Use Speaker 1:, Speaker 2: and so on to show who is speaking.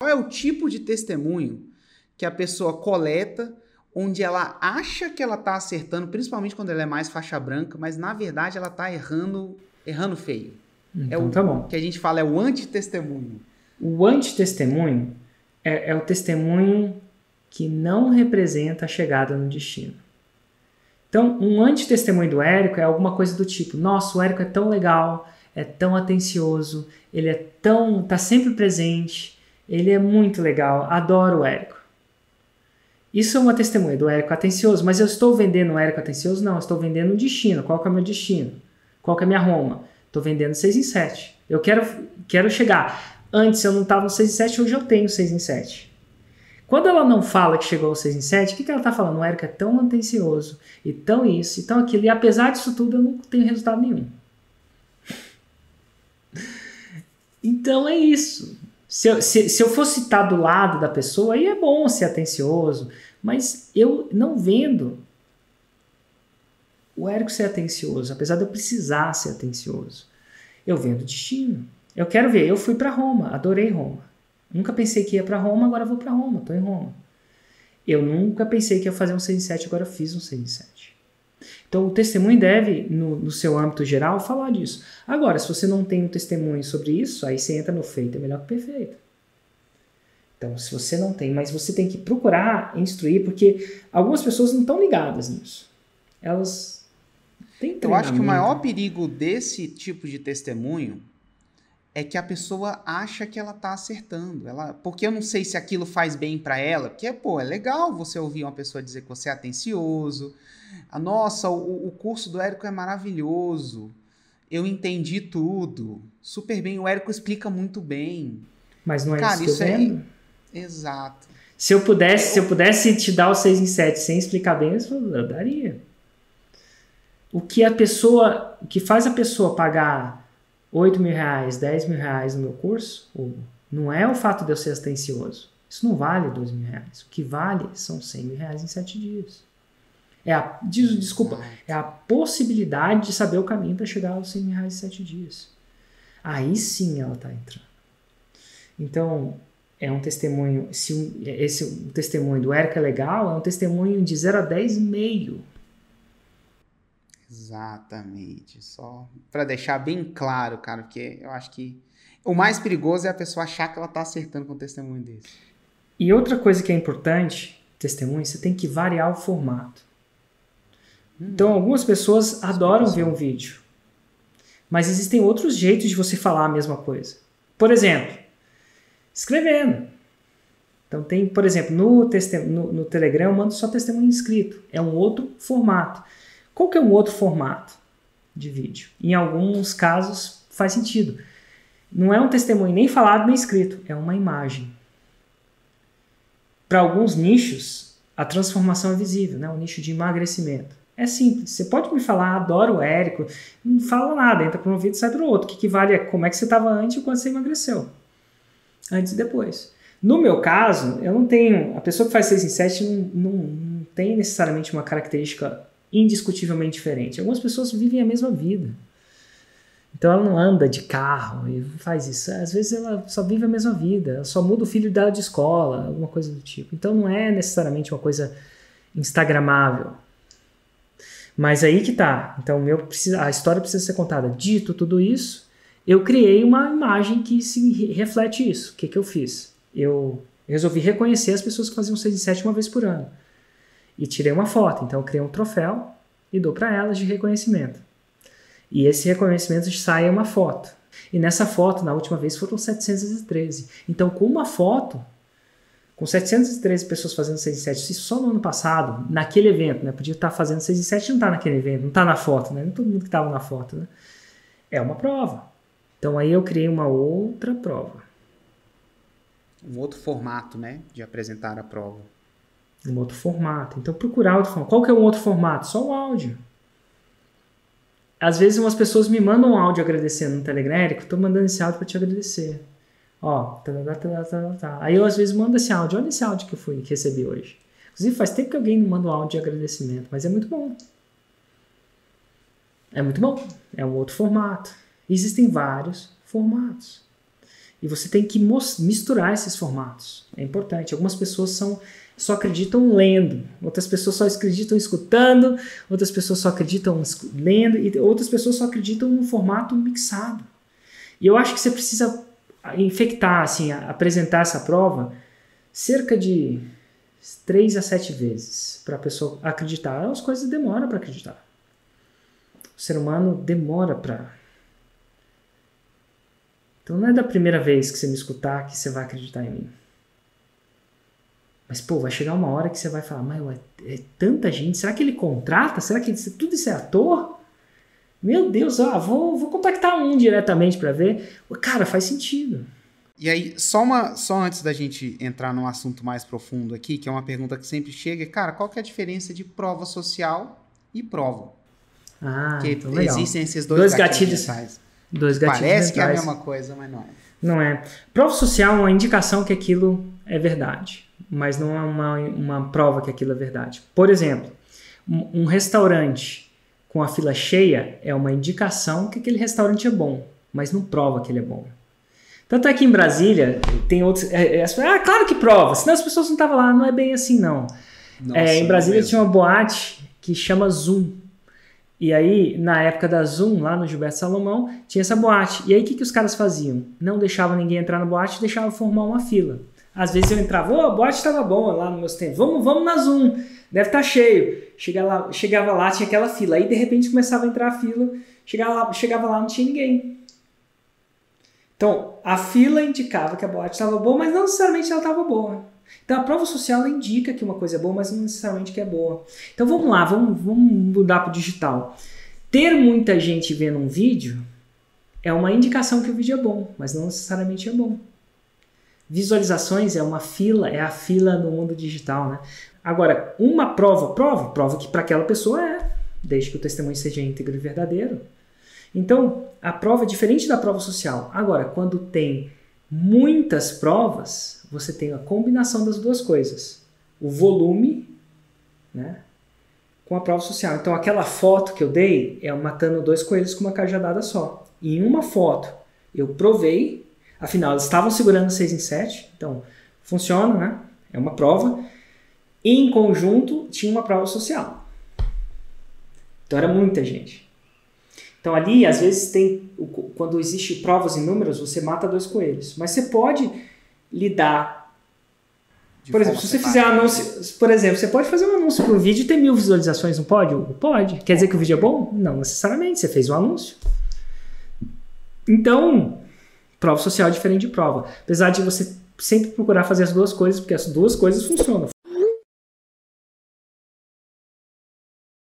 Speaker 1: Qual é o tipo de testemunho que a pessoa coleta onde ela acha que ela está acertando, principalmente quando ela é mais faixa branca, mas na verdade ela está errando, errando feio.
Speaker 2: É então, é o tá bom.
Speaker 1: que a gente fala é o antitestemunho.
Speaker 2: O antitestemunho é, é o testemunho que não representa a chegada no destino. Então, um antitestemunho do Érico é alguma coisa do tipo: nossa, o Érico é tão legal, é tão atencioso, ele é tão. tá sempre presente, ele é muito legal, adoro o Érico. Isso é uma testemunha do Érico atencioso, mas eu estou vendendo o Érico atencioso? Não, eu estou vendendo o destino. Qual que é o meu destino? Qual que é a minha Roma? Estou vendendo 6 em 7. Eu quero, quero chegar. Antes eu não estava no 6 em 7, hoje eu tenho 6 em 7. Quando ela não fala que chegou ao 6 em 7, o que, que ela está falando? O Érico é tão atencioso, e tão isso, e tão aquilo, e apesar disso tudo eu não tenho resultado nenhum. Então é isso. Se eu, se, se eu fosse estar do lado da pessoa, aí é bom ser atencioso, mas eu não vendo o Érico ser atencioso, apesar de eu precisar ser atencioso. Eu vendo destino. Eu quero ver, eu fui para Roma, adorei Roma. Nunca pensei que ia para Roma, agora vou para Roma, estou em Roma. Eu nunca pensei que ia fazer um 6 em 7, agora fiz um 6 em 7. Então, o testemunho deve, no, no, seu âmbito geral, falar disso. Agora, se você não tem um testemunho sobre isso, aí você entra no feito é melhor que perfeito. Então, se você não tem, mas você tem que procurar instruir, porque algumas pessoas não estão ligadas nisso. Elas têm
Speaker 1: Eu acho que o maior perigo desse tipo de testemunho é que a pessoa acha que ela está acertando. Ela, porque eu não sei se aquilo faz bem para ela, porque pô, é legal você ouvir uma pessoa dizer que você é atencioso, ah, nossa, o, o curso do Érico é maravilhoso. Eu entendi tudo. Super bem. O Érico explica muito bem.
Speaker 2: Mas não é Cara, isso, isso é.
Speaker 1: Exato.
Speaker 2: Se eu pudesse, se eu pudesse te dar o 6 em 7 sem explicar bem, eu daria. O que a pessoa. O que faz a pessoa pagar 8 mil reais, 10 mil reais no meu curso, não é o fato de eu ser atencioso. Isso não vale 2 mil reais. O que vale são 100 mil reais em 7 dias. É a, desculpa, é a possibilidade de saber o caminho para chegar aos 100 mil reais em 7 dias. Aí sim ela está entrando. Então, é um testemunho, se um, esse um testemunho do Eric é legal, é um testemunho de 0 a 10,5.
Speaker 1: Exatamente. Só para deixar bem claro, cara, porque eu acho que o mais perigoso é a pessoa achar que ela está acertando com um testemunho desse.
Speaker 2: E outra coisa que é importante, testemunho, você tem que variar o formato. Então, algumas pessoas adoram ver um vídeo, mas existem outros jeitos de você falar a mesma coisa. Por exemplo, escrevendo. Então, tem, por exemplo, no, no, no Telegram eu mando só testemunho escrito. É um outro formato. Qual que é um outro formato de vídeo? Em alguns casos faz sentido. Não é um testemunho nem falado nem escrito, é uma imagem. Para alguns nichos, a transformação é visível, né? o nicho de emagrecimento. É simples. Você pode me falar, adoro o Érico, não fala nada, entra por um vídeo e sai para o outro. O que, que vale é como é que você estava antes e quando você emagreceu. Antes e depois. No meu caso, eu não tenho. A pessoa que faz 6 em 7 não, não, não tem necessariamente uma característica indiscutivelmente diferente. Algumas pessoas vivem a mesma vida. Então ela não anda de carro e faz isso. Às vezes ela só vive a mesma vida, ela só muda o filho dela de escola, alguma coisa do tipo. Então não é necessariamente uma coisa instagramável. Mas aí que tá. Então, meu, precisa, a história precisa ser contada. Dito tudo isso, eu criei uma imagem que se reflete isso. O que, que eu fiz? Eu resolvi reconhecer as pessoas que faziam 6 e 7 uma vez por ano. E tirei uma foto. Então, eu criei um troféu e dou para elas de reconhecimento. E esse reconhecimento sai uma foto. E nessa foto, na última vez, foram 713. Então, com uma foto, com 713 pessoas fazendo 6 em 7, se só no ano passado, naquele evento, né? Podia estar fazendo 6 em 7 e não está naquele evento, não está na foto, né? Não todo mundo que estava na foto, né? É uma prova. Então aí eu criei uma outra prova.
Speaker 1: Um outro formato, né? De apresentar a prova.
Speaker 2: Um outro formato. Então procurar outro formato. Qual que é um outro formato? Só o áudio. Às vezes umas pessoas me mandam um áudio agradecendo no Telegram, estou mandando esse áudio para te agradecer. Ó, tá, tá, tá, tá, tá. Aí eu às vezes mando esse áudio, olha esse áudio que eu fui, que recebi hoje. Inclusive faz tempo que alguém me manda um áudio de agradecimento, mas é muito bom. É muito bom. É um outro formato. Existem vários formatos. E você tem que misturar esses formatos. É importante. Algumas pessoas são só acreditam lendo, outras pessoas só acreditam escutando, outras pessoas só acreditam lendo e outras pessoas só acreditam no formato mixado. E eu acho que você precisa infectar, assim, apresentar essa prova cerca de três a sete vezes para a pessoa acreditar. As coisas demoram para acreditar. O ser humano demora para. Então não é da primeira vez que você me escutar que você vai acreditar em mim. Mas, pô, vai chegar uma hora que você vai falar, mas ué, é tanta gente, será que ele contrata? Será que tudo isso é ator? Meu Deus, ó, vou, vou contactar um diretamente para ver. Cara, faz sentido.
Speaker 1: E aí, só, uma, só antes da gente entrar num assunto mais profundo aqui, que é uma pergunta que sempre chega, cara, qual que é a diferença de prova social e prova?
Speaker 2: Ah,
Speaker 1: Porque
Speaker 2: então legal.
Speaker 1: existem esses dois,
Speaker 2: Dois
Speaker 1: gatilhos,
Speaker 2: gatilhos.
Speaker 1: Mentais.
Speaker 2: Dois gatilhos
Speaker 1: Parece que é a
Speaker 2: mentais.
Speaker 1: mesma coisa, mas não é.
Speaker 2: Não é. Prova social é uma indicação que aquilo é verdade, mas não é uma, uma prova que aquilo é verdade. Por exemplo, um, restaurante com a fila cheia é uma indicação que aquele restaurante é bom, mas não prova que ele é bom. Tanto é que em Brasília tem outros. É, é, ah, claro que prova, senão as pessoas não estavam lá, não é bem assim não.
Speaker 1: Nossa,
Speaker 2: É, em Brasília
Speaker 1: mesmo.
Speaker 2: tinha uma boate que chama Zoom. E aí, na época da Zoom, lá no Gilberto Salomão, tinha essa boate. E aí, o que, que os caras faziam? Não deixavam ninguém entrar na boate, deixavam formar uma fila. Às vezes eu entrava, ô, a boate estava boa lá nos meus tempos, vamos, vamos na Zoom, deve estar cheio. Chegava lá, chegava lá, tinha aquela fila. Aí, de repente, começava a entrar a fila, chegava lá, chegava lá não tinha ninguém. Então, a fila indicava que a boate estava boa, mas não necessariamente ela estava boa. Então, a prova social indica que uma coisa é boa, mas não necessariamente que é boa. Então, vamos lá, vamos, vamos mudar para o digital. Ter muita gente vendo um vídeo é uma indicação que o vídeo é bom, mas não necessariamente é bom. Visualizações é uma fila, é a fila no mundo digital, né? Agora, uma prova, prova, prova que para aquela pessoa é, desde que o testemunho seja íntegro e verdadeiro. Então, a prova é diferente da prova social. Agora, quando tem muitas provas, você tem a combinação das duas coisas. O volume, né? Com a prova social. Então, aquela foto que eu dei é matando dois coelhos com uma cajadada só. Em uma foto, eu provei, afinal, eles estavam segurando 6 em 7, então funciona, né? É uma prova. E, em conjunto, tinha uma prova social. Então, era muita gente. Então ali, às vezes tem, quando existe provas em números, você mata dois coelhos. Mas você pode lidar.
Speaker 1: De
Speaker 2: Por exemplo, se você fizer um anúncio, por exemplo, você pode fazer um anúncio para um vídeo e ter mil visualizações, não pode? Pode. Quer dizer que o vídeo é bom? Não necessariamente. Você fez o anúncio. Então, prova social é diferente de prova. Apesar de você sempre procurar fazer as duas coisas, porque as duas coisas funcionam.